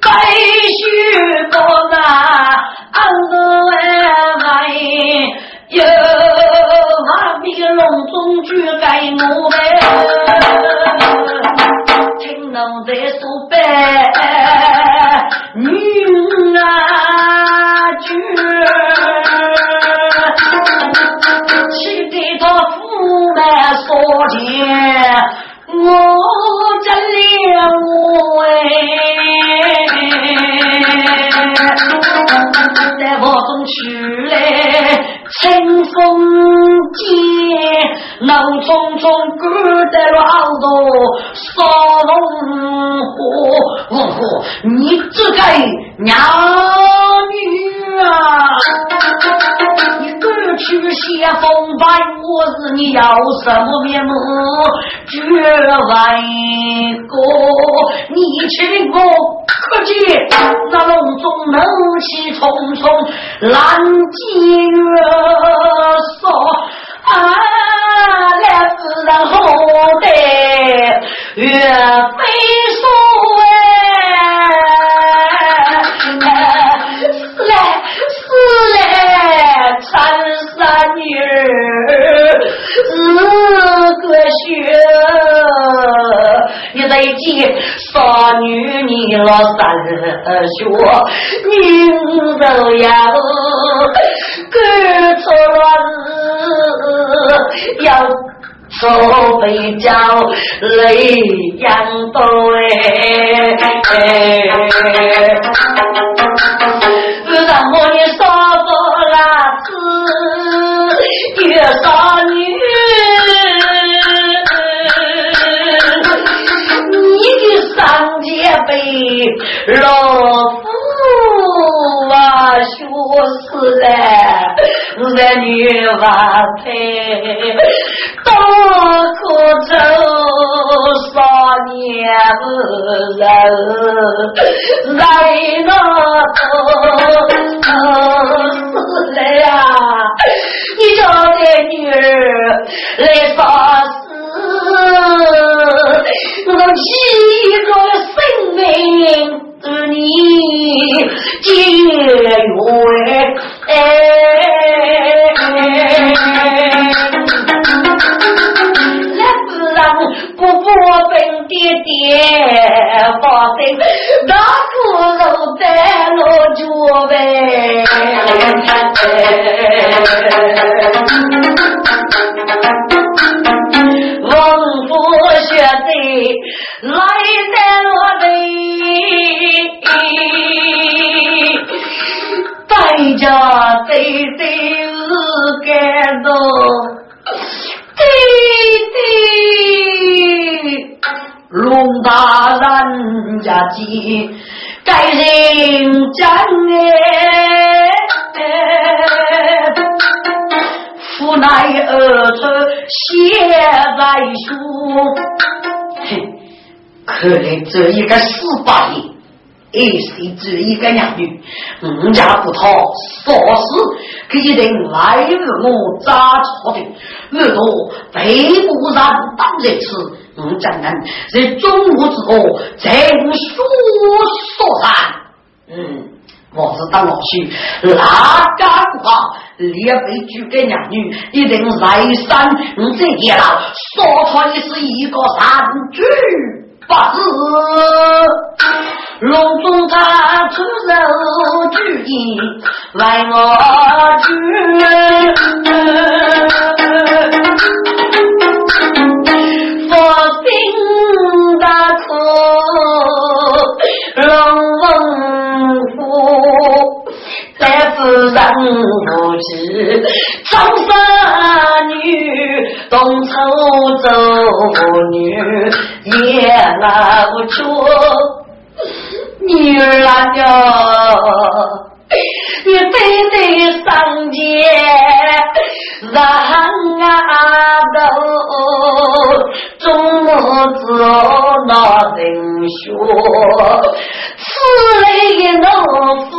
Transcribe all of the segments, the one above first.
白须高啊，俺个外有马比隆中举给我呗，听侬在说呗，女啊举，去给他父满说钱，我真了我风间，怒匆匆赶得老多沙龙火，呜呼！你这个娘去写封白，我是你要什么面目？绝外哥，你请我可见那笼中怒气冲冲，蓝金月。说啊，来自然后的岳飞说你再见少女你老三学，你都要。干错了事，要受被叫泪眼多哎，老夫。啊，学死了，儿女娃配，都可走少年人，来那都死了呀！你叫这女儿来杀死，我气着生命。是你结缘，那不让不过分爹爹发生，那苦肉在落脚呗。来在落地。大家对对是感动，对对，龙大人家急，该人真哎，无奈儿出血在书，可怜这一个死八爷。哎，谁知一个娘女，人家不讨说事，可一定来日我扎错的，耳朵非不然当人吃，我怎能在中午之后再无说说啥？嗯，我是当老去，哪家不好？列被举给娘女，一定来山，我这一老说出的是一个三句。八字隆中他出手举义为我举，佛心大苦龙王府。在世上无知，长生女，东抽走女，也拉不出女儿啊哟，你非得上街让啊都，中母子那人说，此类农夫。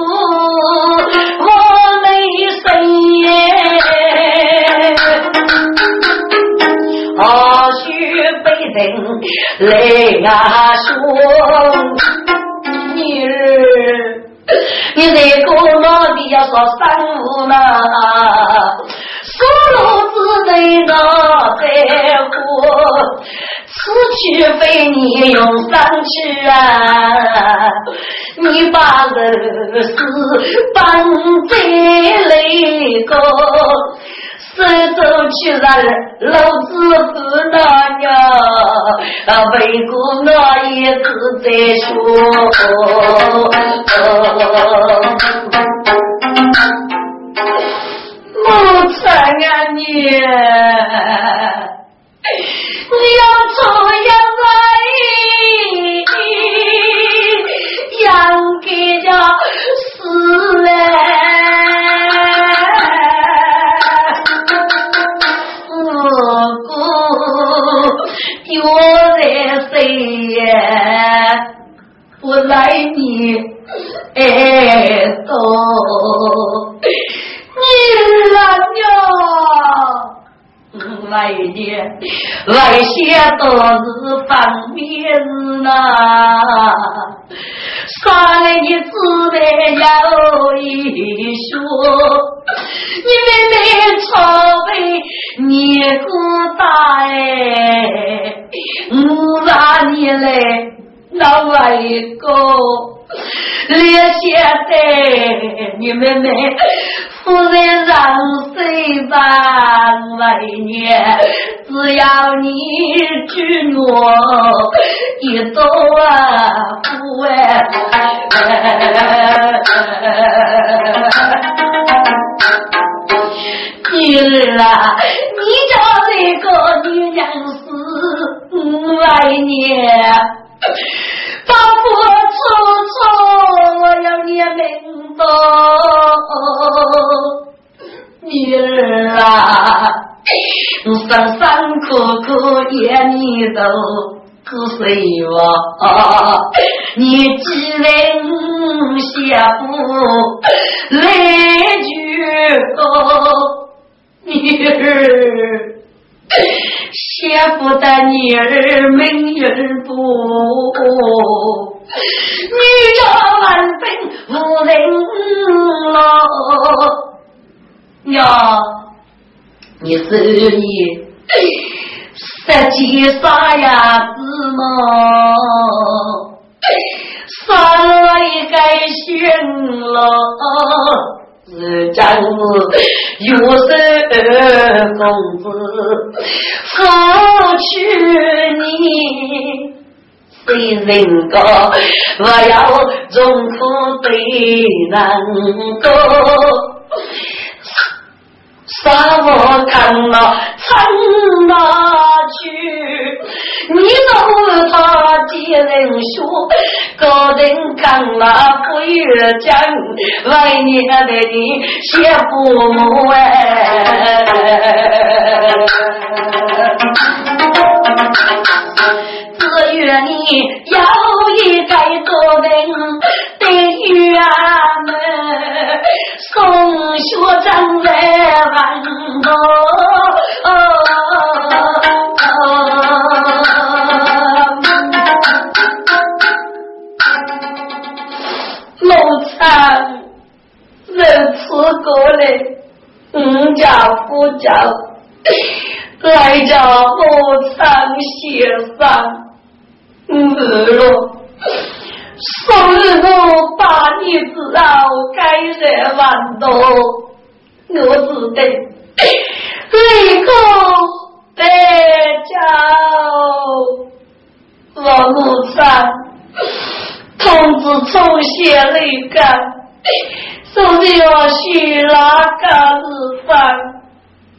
来啊说，女儿，你这个老的要说三五呢，说路子得那在乎。此去非你用三去啊！你把人事办在那个，手走去让老子不那呀，啊，为国我一直在说，母亲啊你。你要出要不来你爱多，你老娘。来年来些都是方便事呐，三年之内有一说，你妹妹朝为你姑大哎，我让你来那外个，连现在你妹妹。夫人让谁办为年？只要你许诺，一走不完。女儿啊，你家这个女娘是为年，把我处处我要你明白。女儿啊，生生苦苦养你都不是我，你既然下不来句歌，女儿下不得女儿命运不，女家万分无人了。娘，你是你十几啥样子么？上了一个心了，是丈夫又是二公子，夫娶你，谁人个我要重苦对人过。啥我看了撑哪去？你让他几人说，个人干了不越讲，为你的你谢父母哎。只愿你有一个个人的圆满，送学长来万多。我过来，五家夫家来家老参协商。日落，送日我把你知道该在万多，我只得 立刻得叫我母亲通知重写那个，说的要许哪个日饭，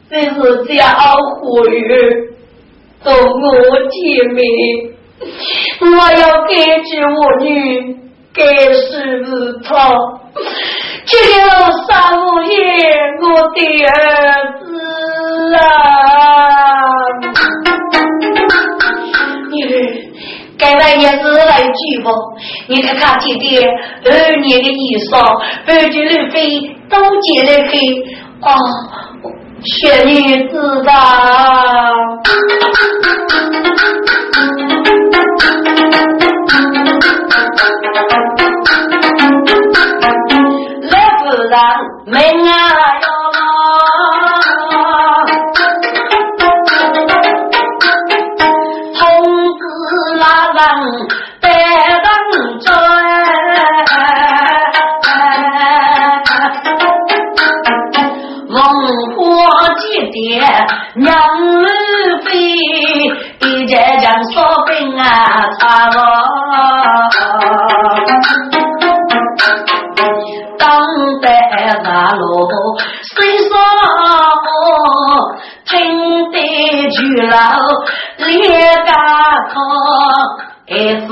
这是家伙语，同我见面。我要给救我女，给是他，只有三五爷我的儿子啊！该来也是来举报，你看看姐姐二年的衣裳，白金绿飞都借来黑啊！仙女知道。来不让门啊啊插我，当在大路谁说听得去了列家口。还是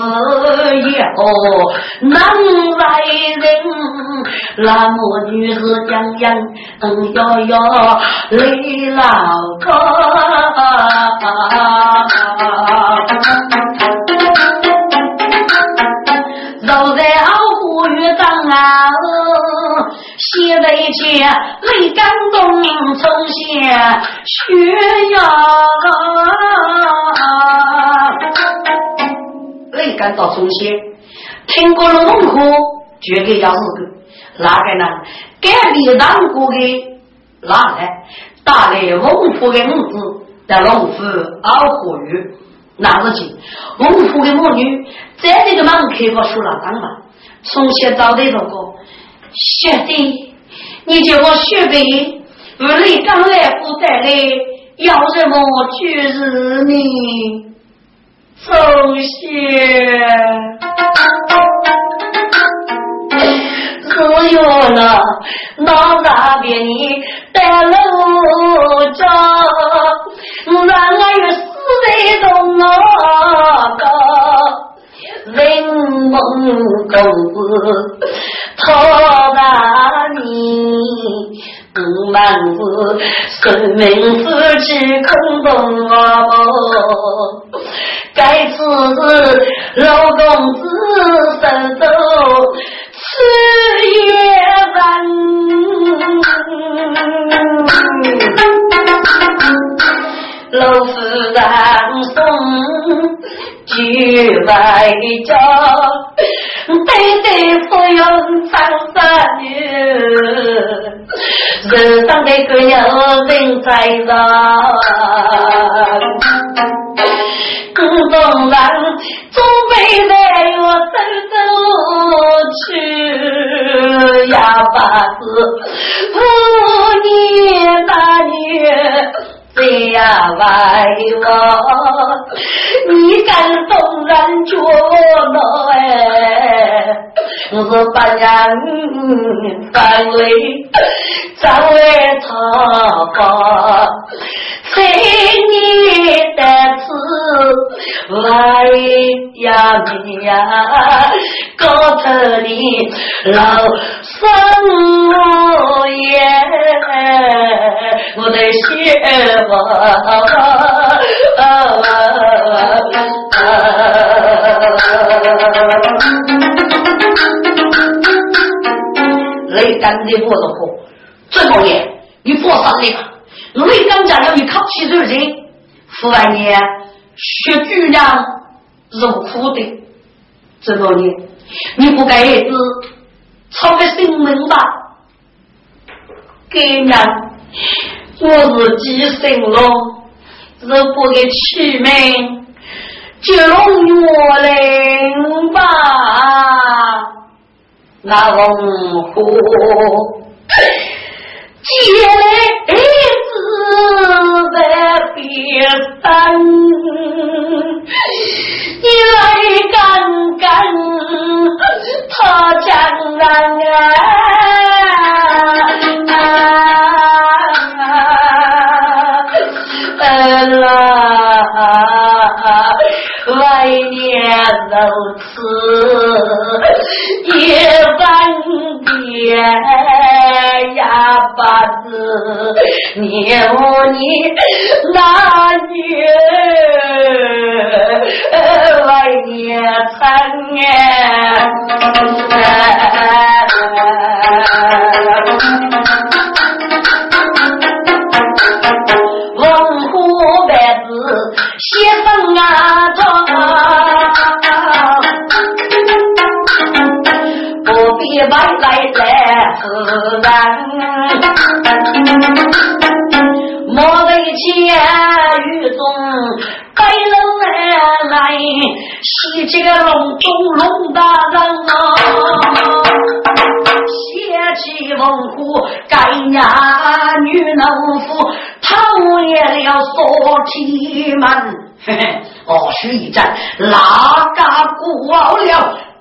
以后男来人，那么女是样样嗯哟哟累老哥，西北去泪感动从下血呀。没赶到中县，听过了龙虎，绝对要是个哪个呢？隔壁当过的哪来？打来龙虎的母子在龙虎熬火鱼，那日起，龙虎的母女在这个门口我说了当嘛，从前找的那个学弟，你叫我学弟，屋里刚来不带来，要什么就是你。首先，只有那那那边你带路着，让俺有死在东那个人梦公子，他大你。不满是生命是只空洞哦，该次老公子身走吃夜饭，老夫人送去外家。对对，不用长沙女，人上的个有人在上，公众人总被来我走走去哑巴子妇女大女。谁呀为我，你敢动人脚脑哎？我是把人反为张为他发，请你的此来呀你呀，高头的老生爷，我的血。雷干的我的火，这么年你破上来了。雷干家要你靠起手人，父完年血巨量是苦的。这么年你不该儿子操个心门吧？给娘。我是几生龙，如果给取名叫龙月灵吧？那龙虎接来此，一分别呀把子，你我你那女，百年残年。一百来来自然。莫为千雨中白龙来，喜这个龙中龙大人啊！写起文虎该伢女能夫，讨厌了锁起门。嘿嘿，哦，许一战哪个过了？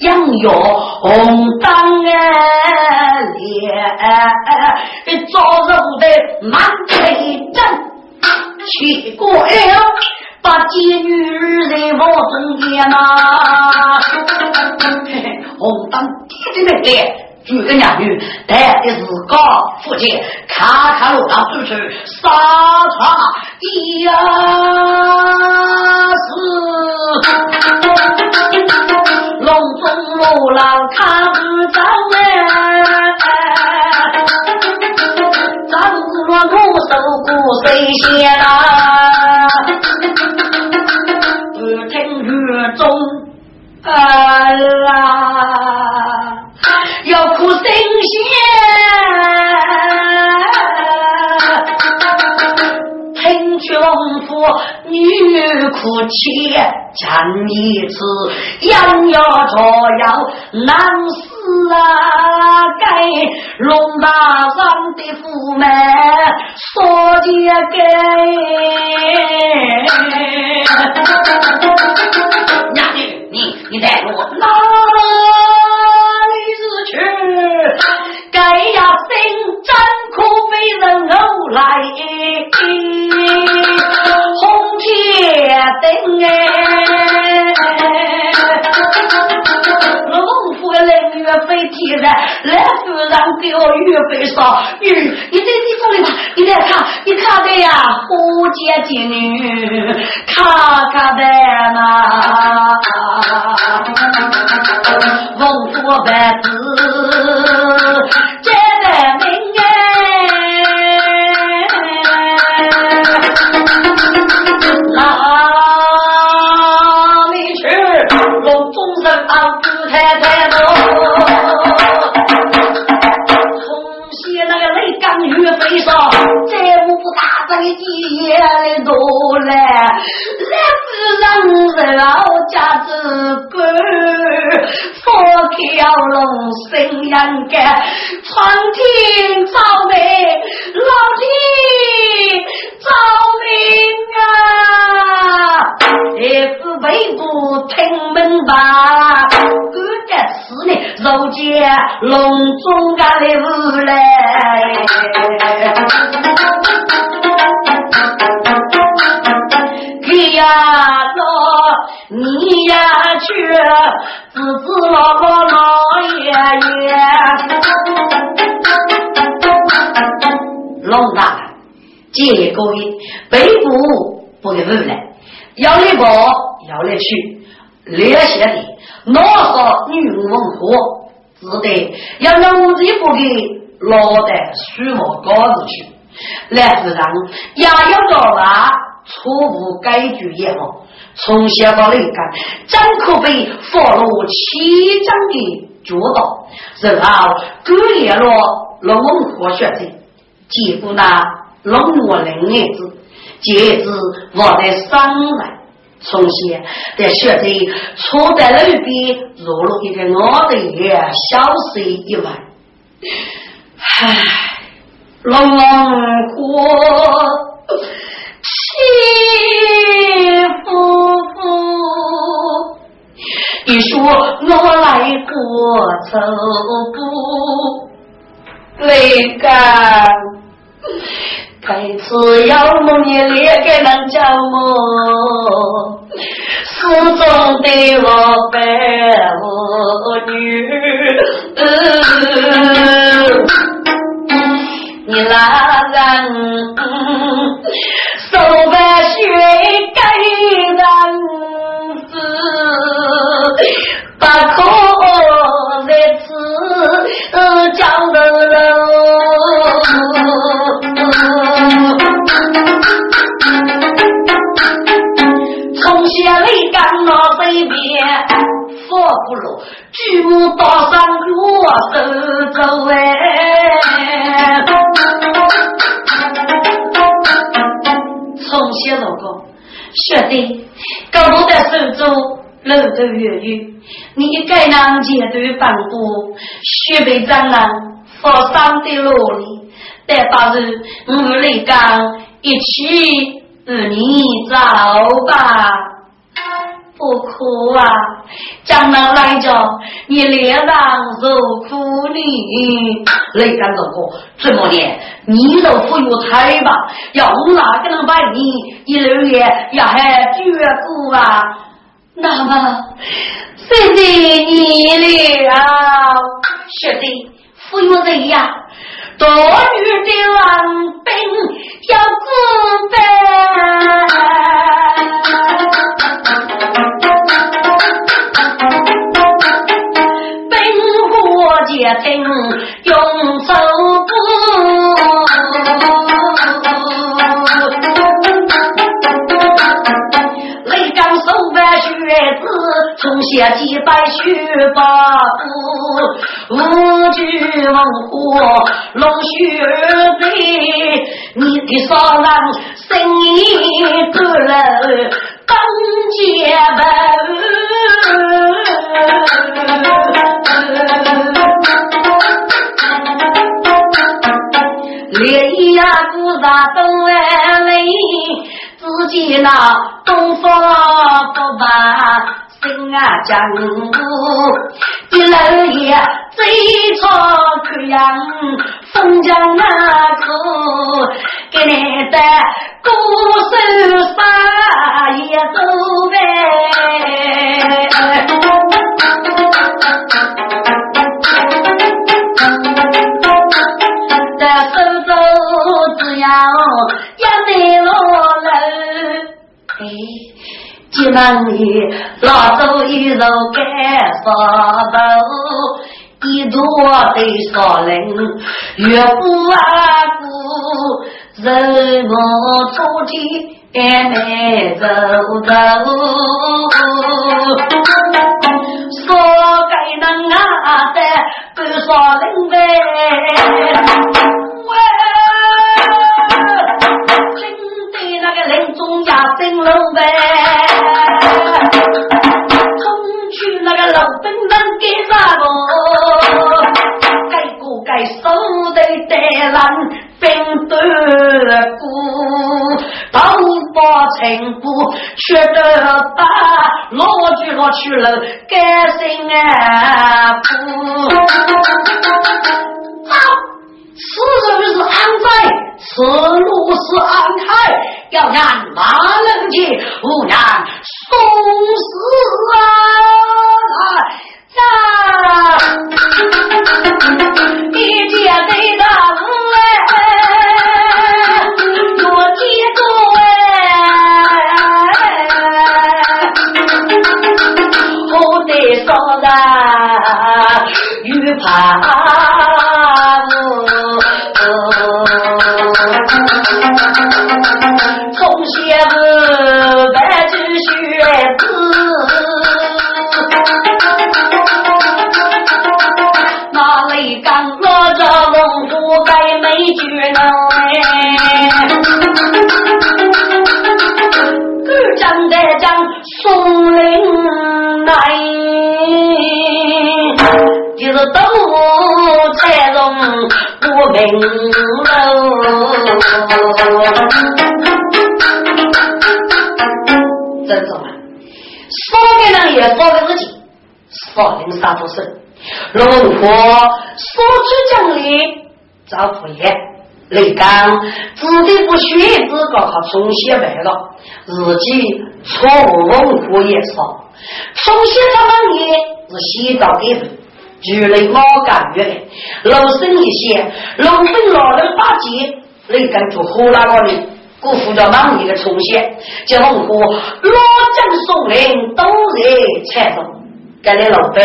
杨月红灯啊烈，早日的满北镇，去过了，把妓女在我中间呐。红当爹的来，举个娘女带的是高福建，卡卡路上出去杀他一呀是。龙中路郎看不着哎，张罗苦守苦谁先啊？越听越中啊啦，要苦神哭泣。讲一次，养要着要难死啊！该龙大上的父母说的该，娘女，你你带我哪里是去？该呀，心真可被人偶来，红天灯哎，龙府人越飞天来，来夫人给我预备上，女，你在你这里吧，你来看，你看的呀，虎姐姐女，看看的嘛，要来去，留下的老少女文火，只得要农地不给老的书房高子去，来自然也要找吧。初步改句也好，从小到来看，真可被佛罗七章的教导，然后割裂了龙文学者，结果那龙我人儿子，戒指放在上来，从小在学者坐在那边，入了一个我的也小睡一晚，唉，龙王国。七夫妇，一说我来过走步，泪干。开始要梦也离开人家我始终对我伴我女。你拉人手把血给人是把口不落，举目刀上落手走哎。从小如果学的高我的手中路途远远，你该能前途奔波，学被长郎佛山的路里，待把日我来讲一起与你走吧。不哭啊！江南来着，你脸上受苦呢。雷干哥哥，这么年你都富有财吧？要我哪个能把你一六月也还绝顾啊？那么，谢谢你了，学弟，富有人呀，多女的王兵要孤单。也听用手歌，雷刚手办学子，从写几百学八股，五句文火龙须儿子，你的少郎生意多了，当结烈呀，鼓啥东来嘞？自己那东方不把心啊讲，一楼也最吵口样，封疆那口给你的鼓手杀也走呗。急忙里拉走一肉干沙豆，一桌的烧灵，越不阿姑，人我出去没走走，说该能啊的不烧灵呗。得烂兵多鼓，刀把情布却得把落去落去了，该心啊苦。走。此人是安在，此路是安开，要让马能去，无然送死啊！一见得到啊预判。明楼，郑总啊，少给人也少给自己，少领啥不是？龙婆说出奖励，找副业，雷刚自己不学，自高考重写白了，自己错误文化也少，重写他们也是洗澡给分。举雷毛干月的，老生一些，老生老人八戒，雷干就呼啦啦的，辜负着忙里的重现，结红火，老将松林都在菜中，该来老兵，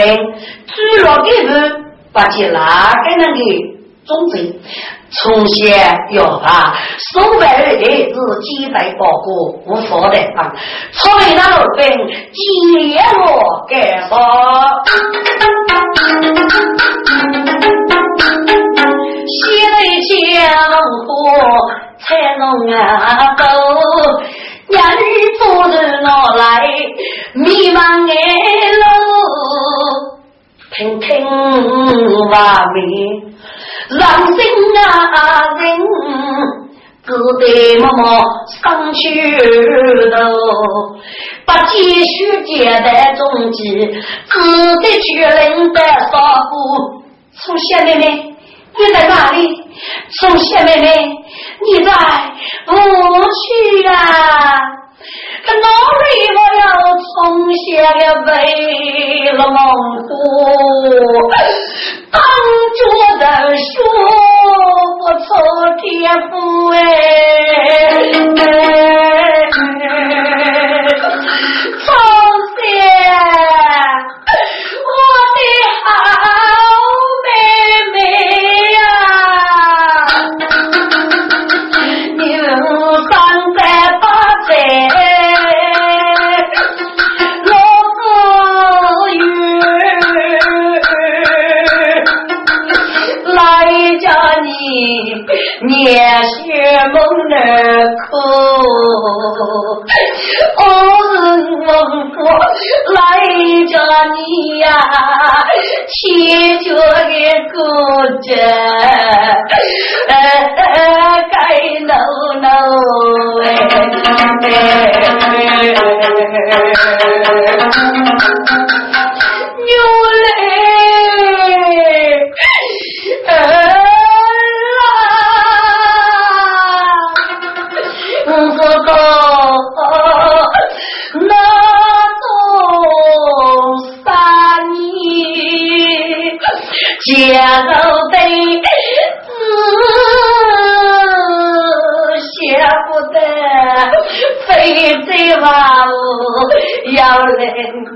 举了给人，把钱拿给那个种从前要把所谓的日积累包裹无法得啊，所以那老兵接我干啥？西来江河才能啊走，伢女夫人拿来迷茫的路，听听话面。让心啊人，只得默默上去头，不继续接待踪迹，只得去领的少妇。宋谢妹妹，你在哪里？宋谢妹妹，你在不去啊？可哪里我要从前为了蒙古，当着的说不错天赋哎，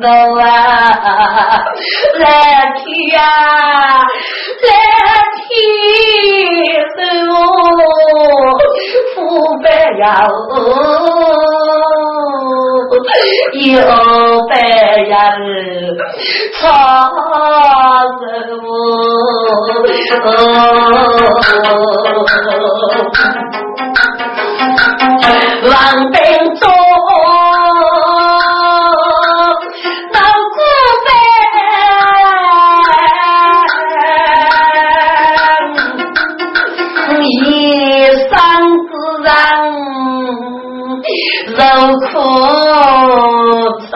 走啊！来提呀，来提是我父辈呀，有别人操我。苦愁，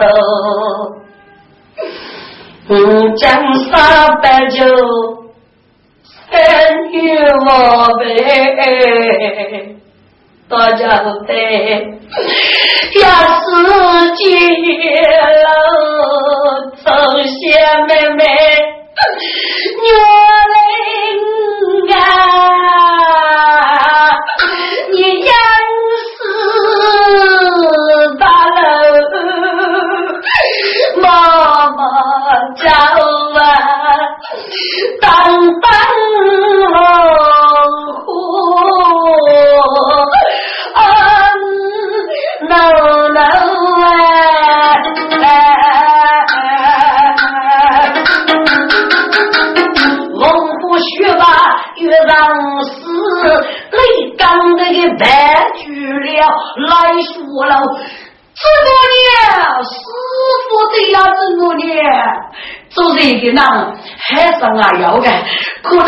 江山白酒。恩于我辈，大家都得要自己了，从小妹妹，当当。白去了，来说了，这么年师傅的呀，这么年做人的人还是俺要的，可能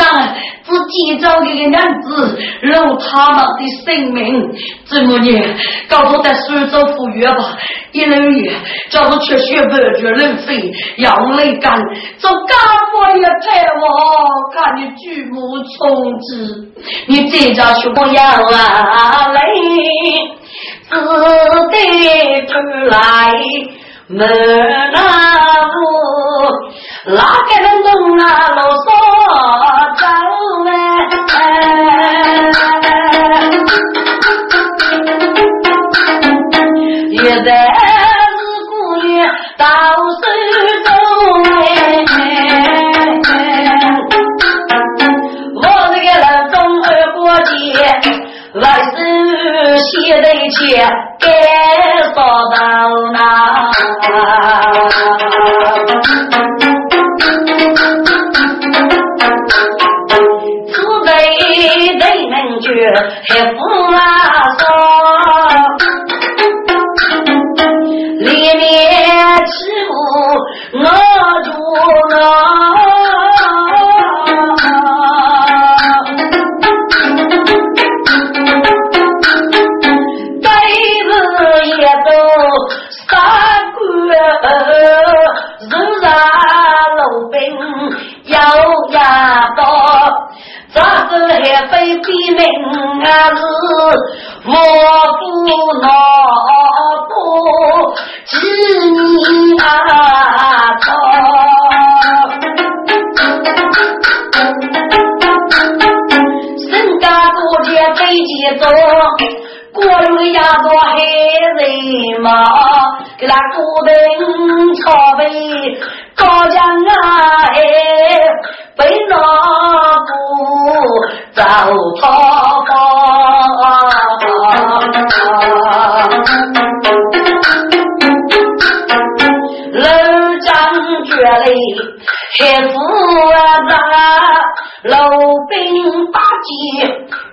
自己找一个男子，留他们的性命。这么年，搞不在苏州赴约吧，一六月叫我去学白绝人飞，要来干，做干活也陪我，看你举目从之，你这家学不要啊来，只得出来门那路。哪个人弄啊啰嗦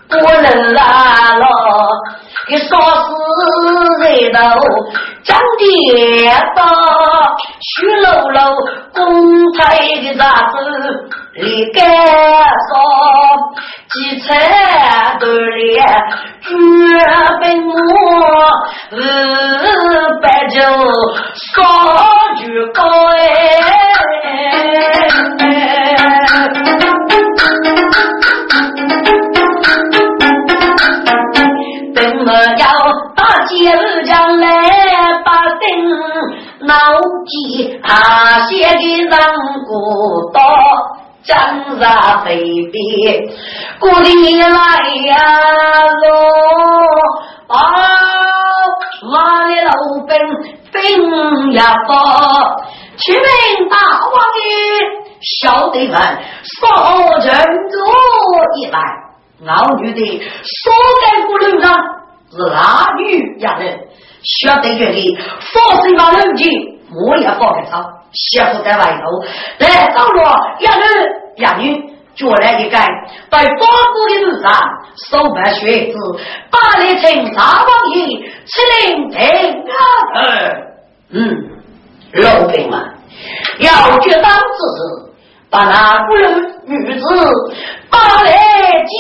不能拉了，给杀死人头，张爹到徐楼楼公差的杂子里干说。几彩的脸，绝本我日白酒烧酒高哎，他写的让古道。江山飞边，故里来呀喽！啊，我的老兵兵呀多，去问大王爷，小弟们少人多一来，老女的所在不路上是哪女呀人？小弟这里放心把冷静，我也放得上。媳妇在外头，来到了一男一女，叫来一个在八股的路上，手办靴子，把来请大王爷吃领平安。嗯，老兵们要决当之时，把那不人女子把来进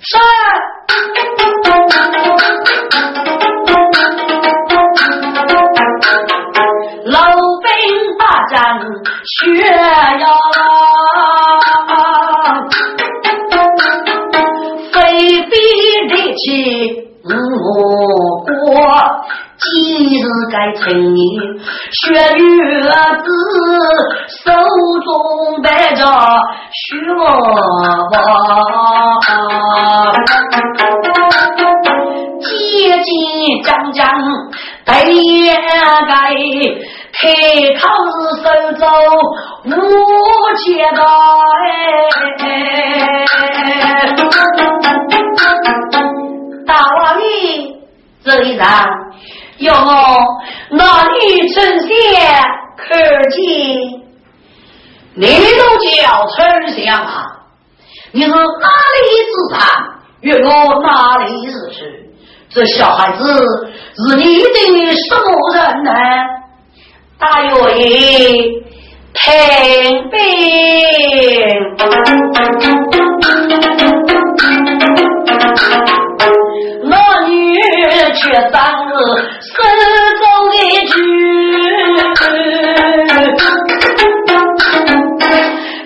山。血呀，非比力气我过，今日该成年，血女子手中摆着血王，结结张张对该。开口是手中无钱的哎，大王爷这一上有那女丞相可见？你都叫春香啊？你是哪里之长？与我哪里日去？这小孩子是你的什么人呢？大约听兵，那女却当手中一句，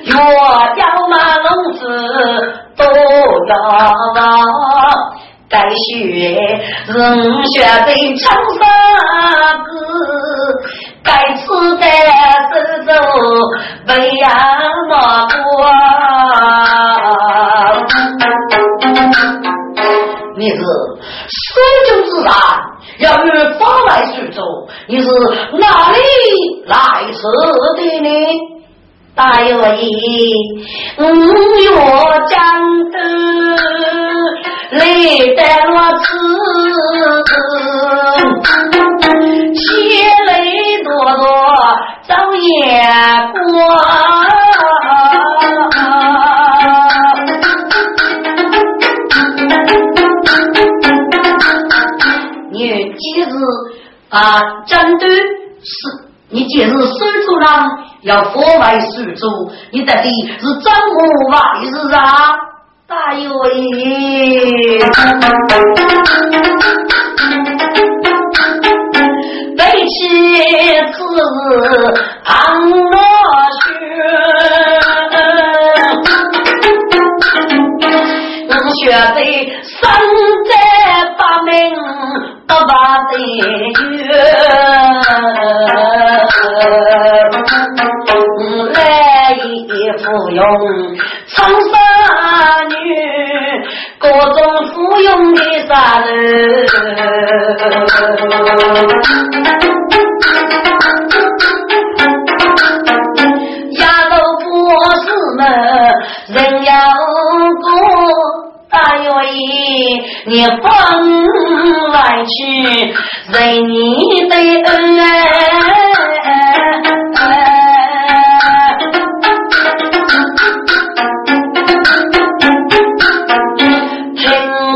若要马龙子都要该学人学的长沙子。该吃的手中喂养那过，你是水中之上，要与法来水中，你是哪里来吃的呢？大有意，五月江头啊，真的是你既是守主郎，要佛外守主，你到底是怎么回事啊？大有意，背起子昂罗靴，我学的三不把的月，来一服用长沙女，各种服用的啥人？你放来去，认你的恩听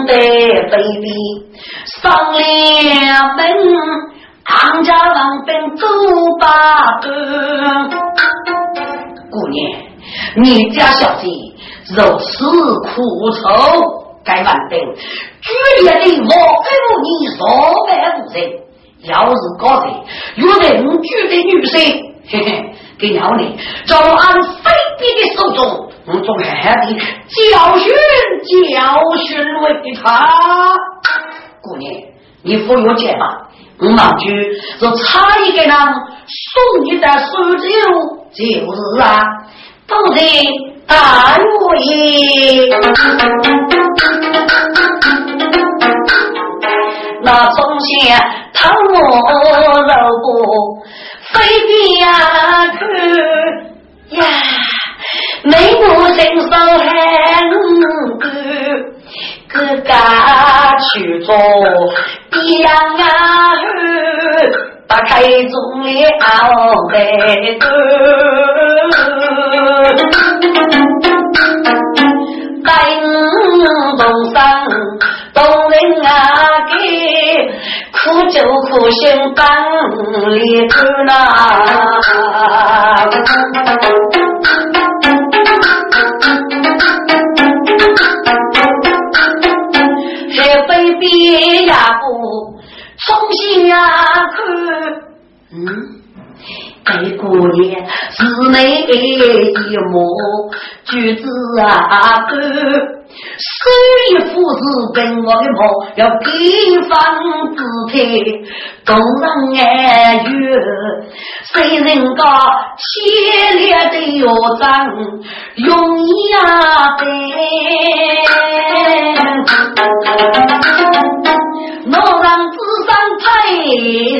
得卑鄙，上了门，唐家郎兵走八个。姑娘，你家小姐。如此苦愁，该万定。剧烈的莫非无你若白无人，要是高人有人举的女生，嘿嘿，给鸟你，就按非必的手中，我总狠狠的教训教训为他。姑娘，你扶我钱吧，我忙去是差一个人送你的手酒，就是啊，不得。大为那从前汤我肉不飞边去呀，美母身手很 good，哥哥去做别样啊，打开中了白头。东山东人啊，苦就苦心帮里头呐，还非别呀不重新啊看，嗯。给姑娘是内一幕句子啊，歌，手一扶是跟我的梦，要给方姿态，动人爱乐，谁人家凄烈的乐章，容易啊背，我让纸上配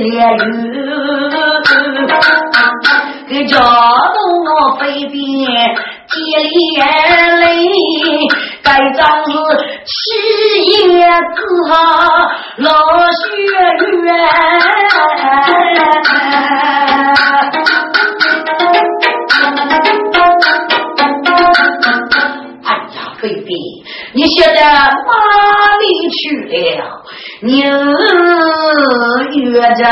烈乐。给家中我飞边接连子落雪月。哎呀，飞边，你现在哪里去了？牛月着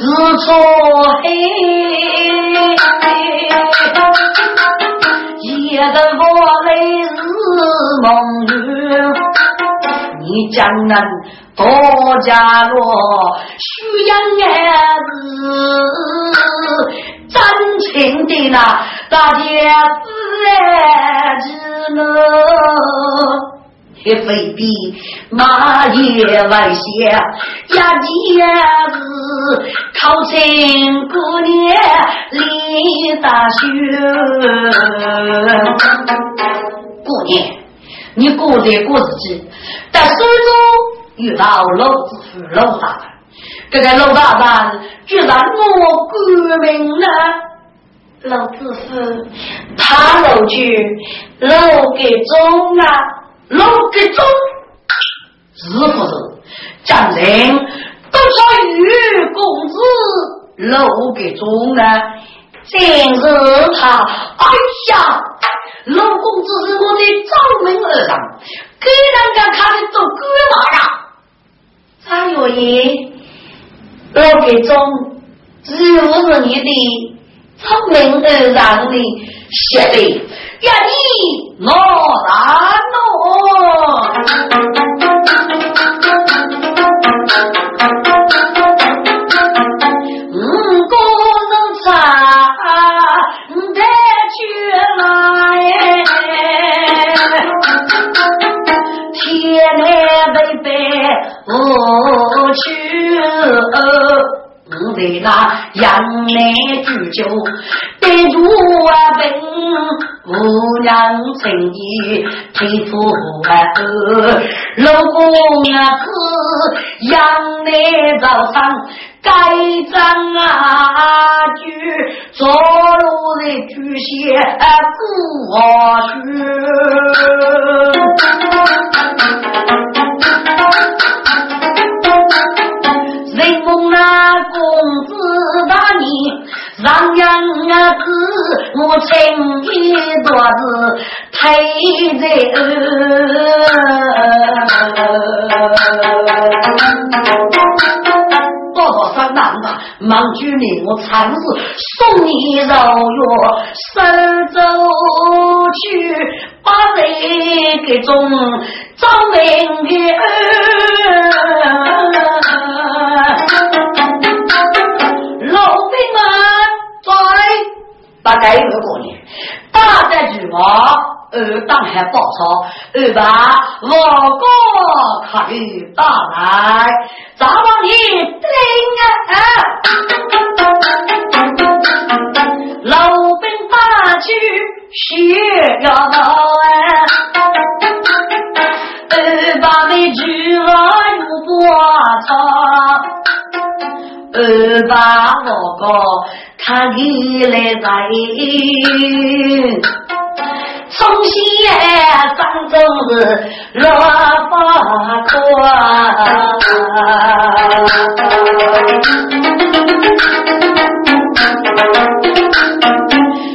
日出黑，夜的我泪是梦雨。你江南多家落，徐阳儿子真情的那大姐子之母。也非比马也外下，呀姐子考成姑娘立大学。姑娘，你过得过日子，在手中遇到老子父老大人，这个老大人居然我革命了。老子父他老去老给中啊。老给中，是不是？将人都说玉公子老给中呢？正是他。哎呀，老公子是我的掌门儿郎，给人家看的都干嘛呀？张月爷，我给中只有是你的聪明而让的学的，呀你我难那杨梅煮酒，对住啊本姑娘情意推出儿，老公啊是杨梅早上该张啊句，走路的巨蟹过去。公让人啊子我情意多子推在多多上当吧，忙居民我常是送你肉药，收走去把人给中招命的大概有个年，大在句话，二当还报仇，二把我哥考虑大来，早帮你定啊！老兵打去需要到啊，二把的句话又不差，二把我哥。他历来在从西山中是落花宽，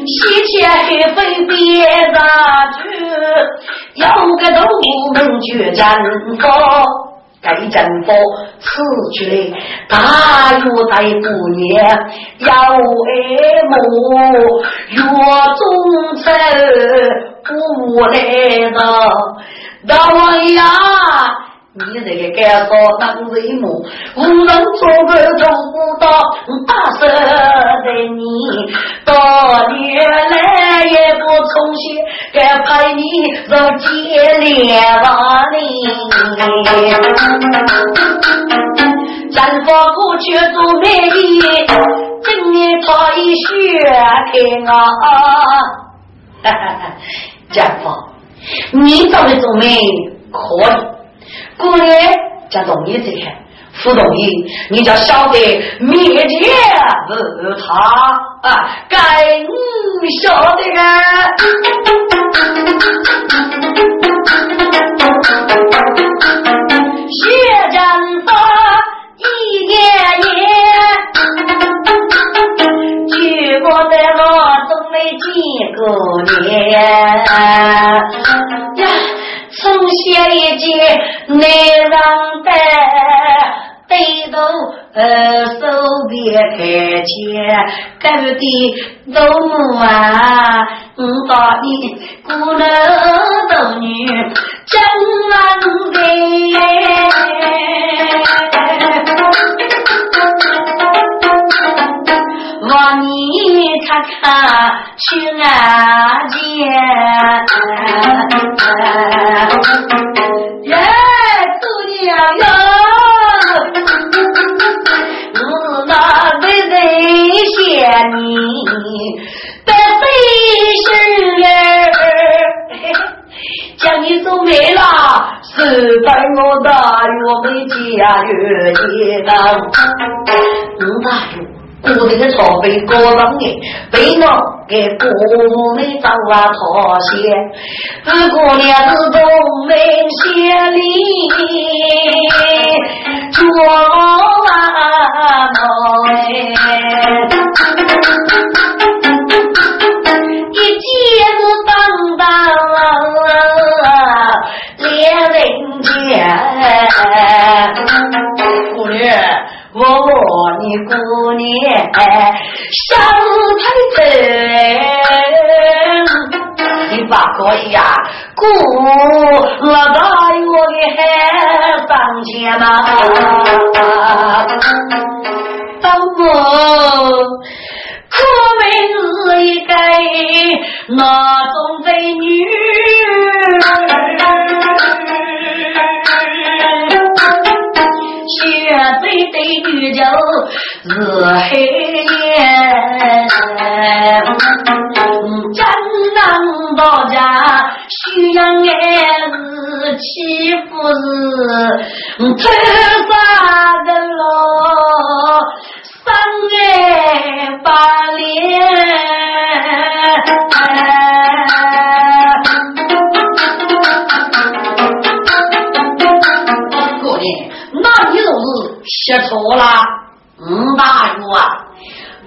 西天黑飞别大去，有个东门去战高。该阵法此去大约在不年，要爱慕月中走不来到大王呀。你这个干说当人母，无人做个做不到，打死的你，到年来也不重新该派你让接连吧你。战法过去做美丽，今年他已学开啊！哈哈哈，战法，你找的做美可以。过年叫同意这些，不同意你叫晓得灭绝不他啊，该你晓得啊。血战法一年年，举过在我都没几个年呀。从写一节内让的，背头呃手别开钱，隔的。都木啊，我把你姑娘都女真难的。望你看看去俺家，你得费事儿，将你走没了，是在我大约没家园的当，我大约。古代的草被高上的，被我给姑妹找啊讨些，二姑娘是东门县里做啊妹，一见是当当连人间，姑娘。我。你姑娘小太太，你把可以呀，姑老大我给还上钱呐，当我。可没是一个那醉的女就是黑夜，江南到家需要爱是欺负是偷杀的咯。三月八连，就是写错了，五大哥啊，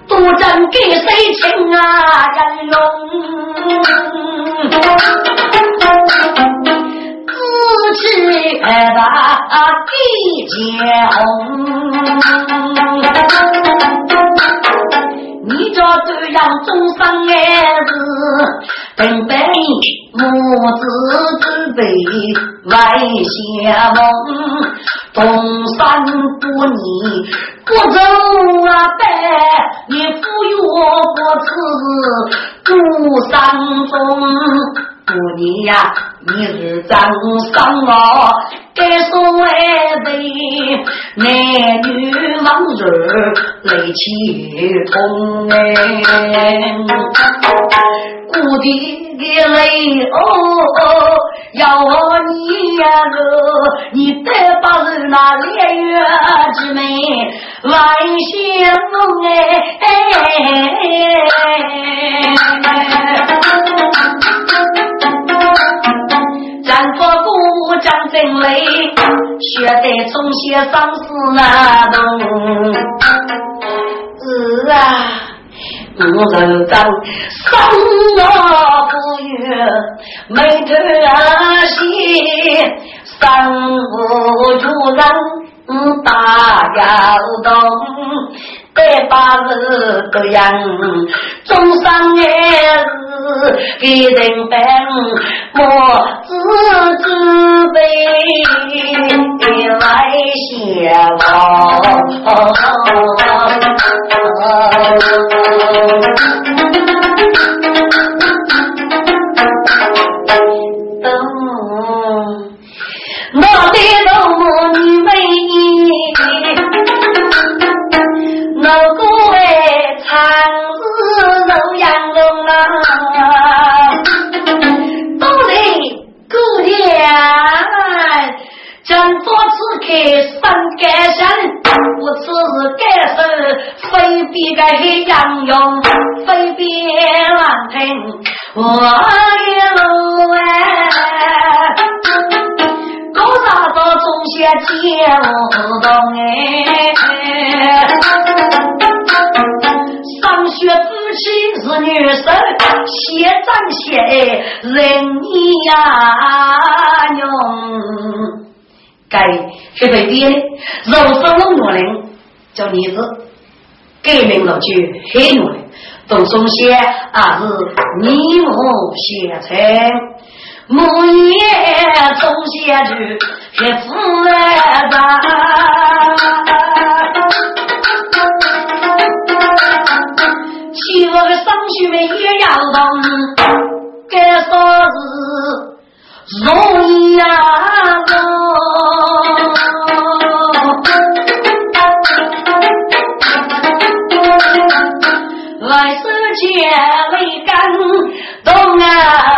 多真给谁情啊？人龙，自去把地结红。你这这样终身爱子，本本母子之辈为相逢，东山不逆不走啊拜，你抚育不知孤山中。姑娘呀，你是长上我，该说爱辈，男女往日泪起痛哎，姑爹的泪哦，要你呀个，你得把人那烈月之美万相哎。真雷，学得从小上师那懂。是啊，我人长生我不悦，眉头啊细，三五主人大摇动。百八十个样，终生也是给人办，我自自卑来谢我。刻三干山，我此时该是非比个黑羊用，非比王平我一路哎。多少个中学见不懂哎，上学之前是女生，写长写人呀用，该这被编的，肉身弄女人叫女子，改名了就黑女人，读中学啊是你母写成。木叶种下去，还腐烂起我的上学们也要懂，该说是容易啊！为干东啊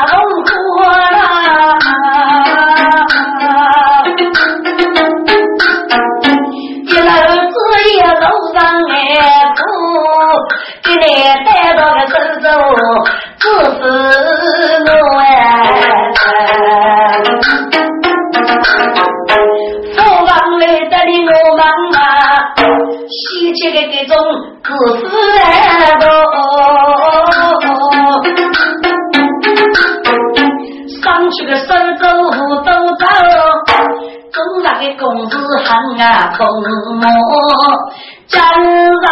东坡。带到个手中，只是我哎，父王来得里我妈妈，喜气的这种只是哎上去个手中都走，中了的公子很啊痛么？今日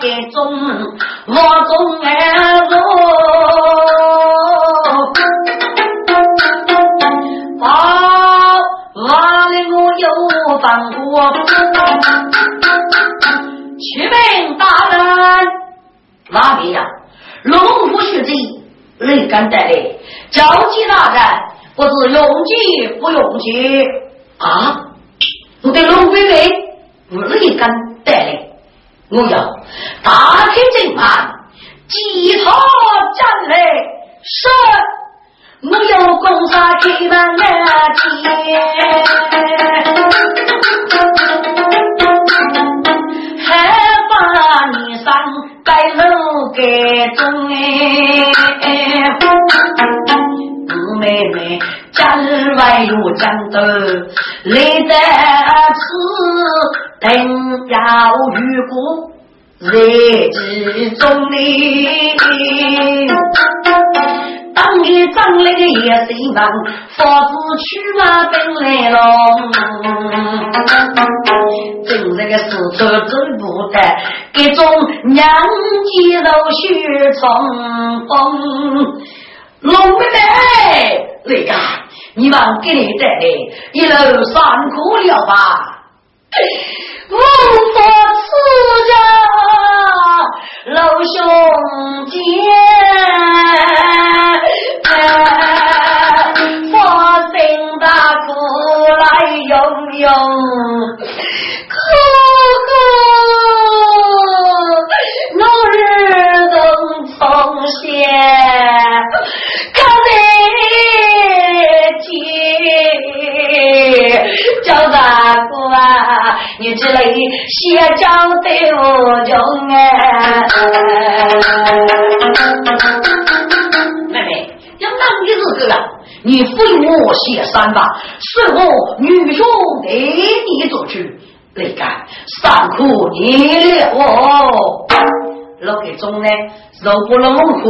给中我中儿子，啊，万里我有放过，哪边呀？龙虎学贼，谁敢带来？交际大人，不知用计不用计啊？我对龙龟妹，谁敢带来？我要打开阵门，击他战来，是我要攻杀开门来见，中哎，五妹妹家外有战斗，来得此。等要遇过日之中的，当你长来的也是忙，房子去啊奔来了，正这个时候走不得，各种娘肌肉血冲锋，龙妹妹，那个你忙给你带来一路辛苦了吧？无法自家老兄弟，发心大苦来用用，哥哥，我日东从前，叫大哥啊！你这里写教对我用哎，妹妹，要男的日子啊，你非我写三吧，是我女兄给你做主，你看三苦你我，老给中呢，肉不能猛苦，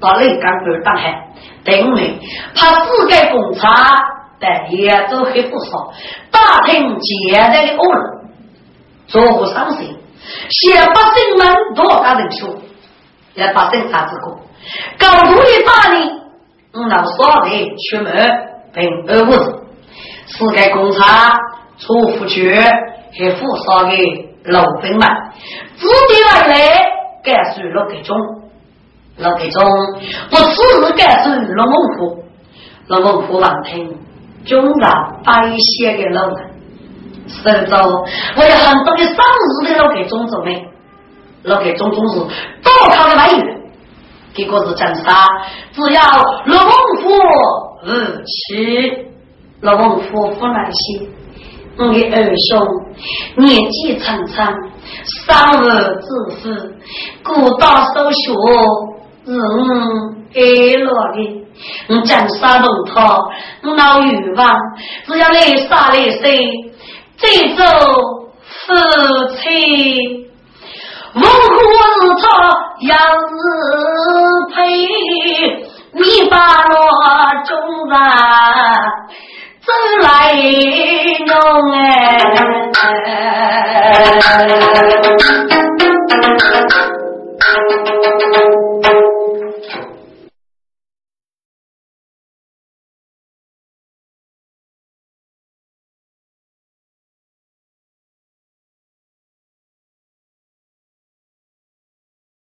到内干不当海，等你怕自个公差。但也都很不少，大庭接待的恶人，做不伤心。先百姓们多大人数，要百姓啥子过？高度的大理，我老少的出门并二五子，是该工厂出府去和富少的老兵们，自己来来感受老给中，老给中不是感受老孟虎，老孟虎王听。中上百姓的老人，收走我有很多的生日的老给种子们，老给种种是多靠的来源，结果是真杀，只要老孟夫日起，老孟夫不来些，我的二兄年纪长长，三日之父，孤大手学，是我给了的。我讲杀不套，我闹欲望，只要来杀来谁，这种夫妻，无可是他要是配，你把我种啊，走来弄哎。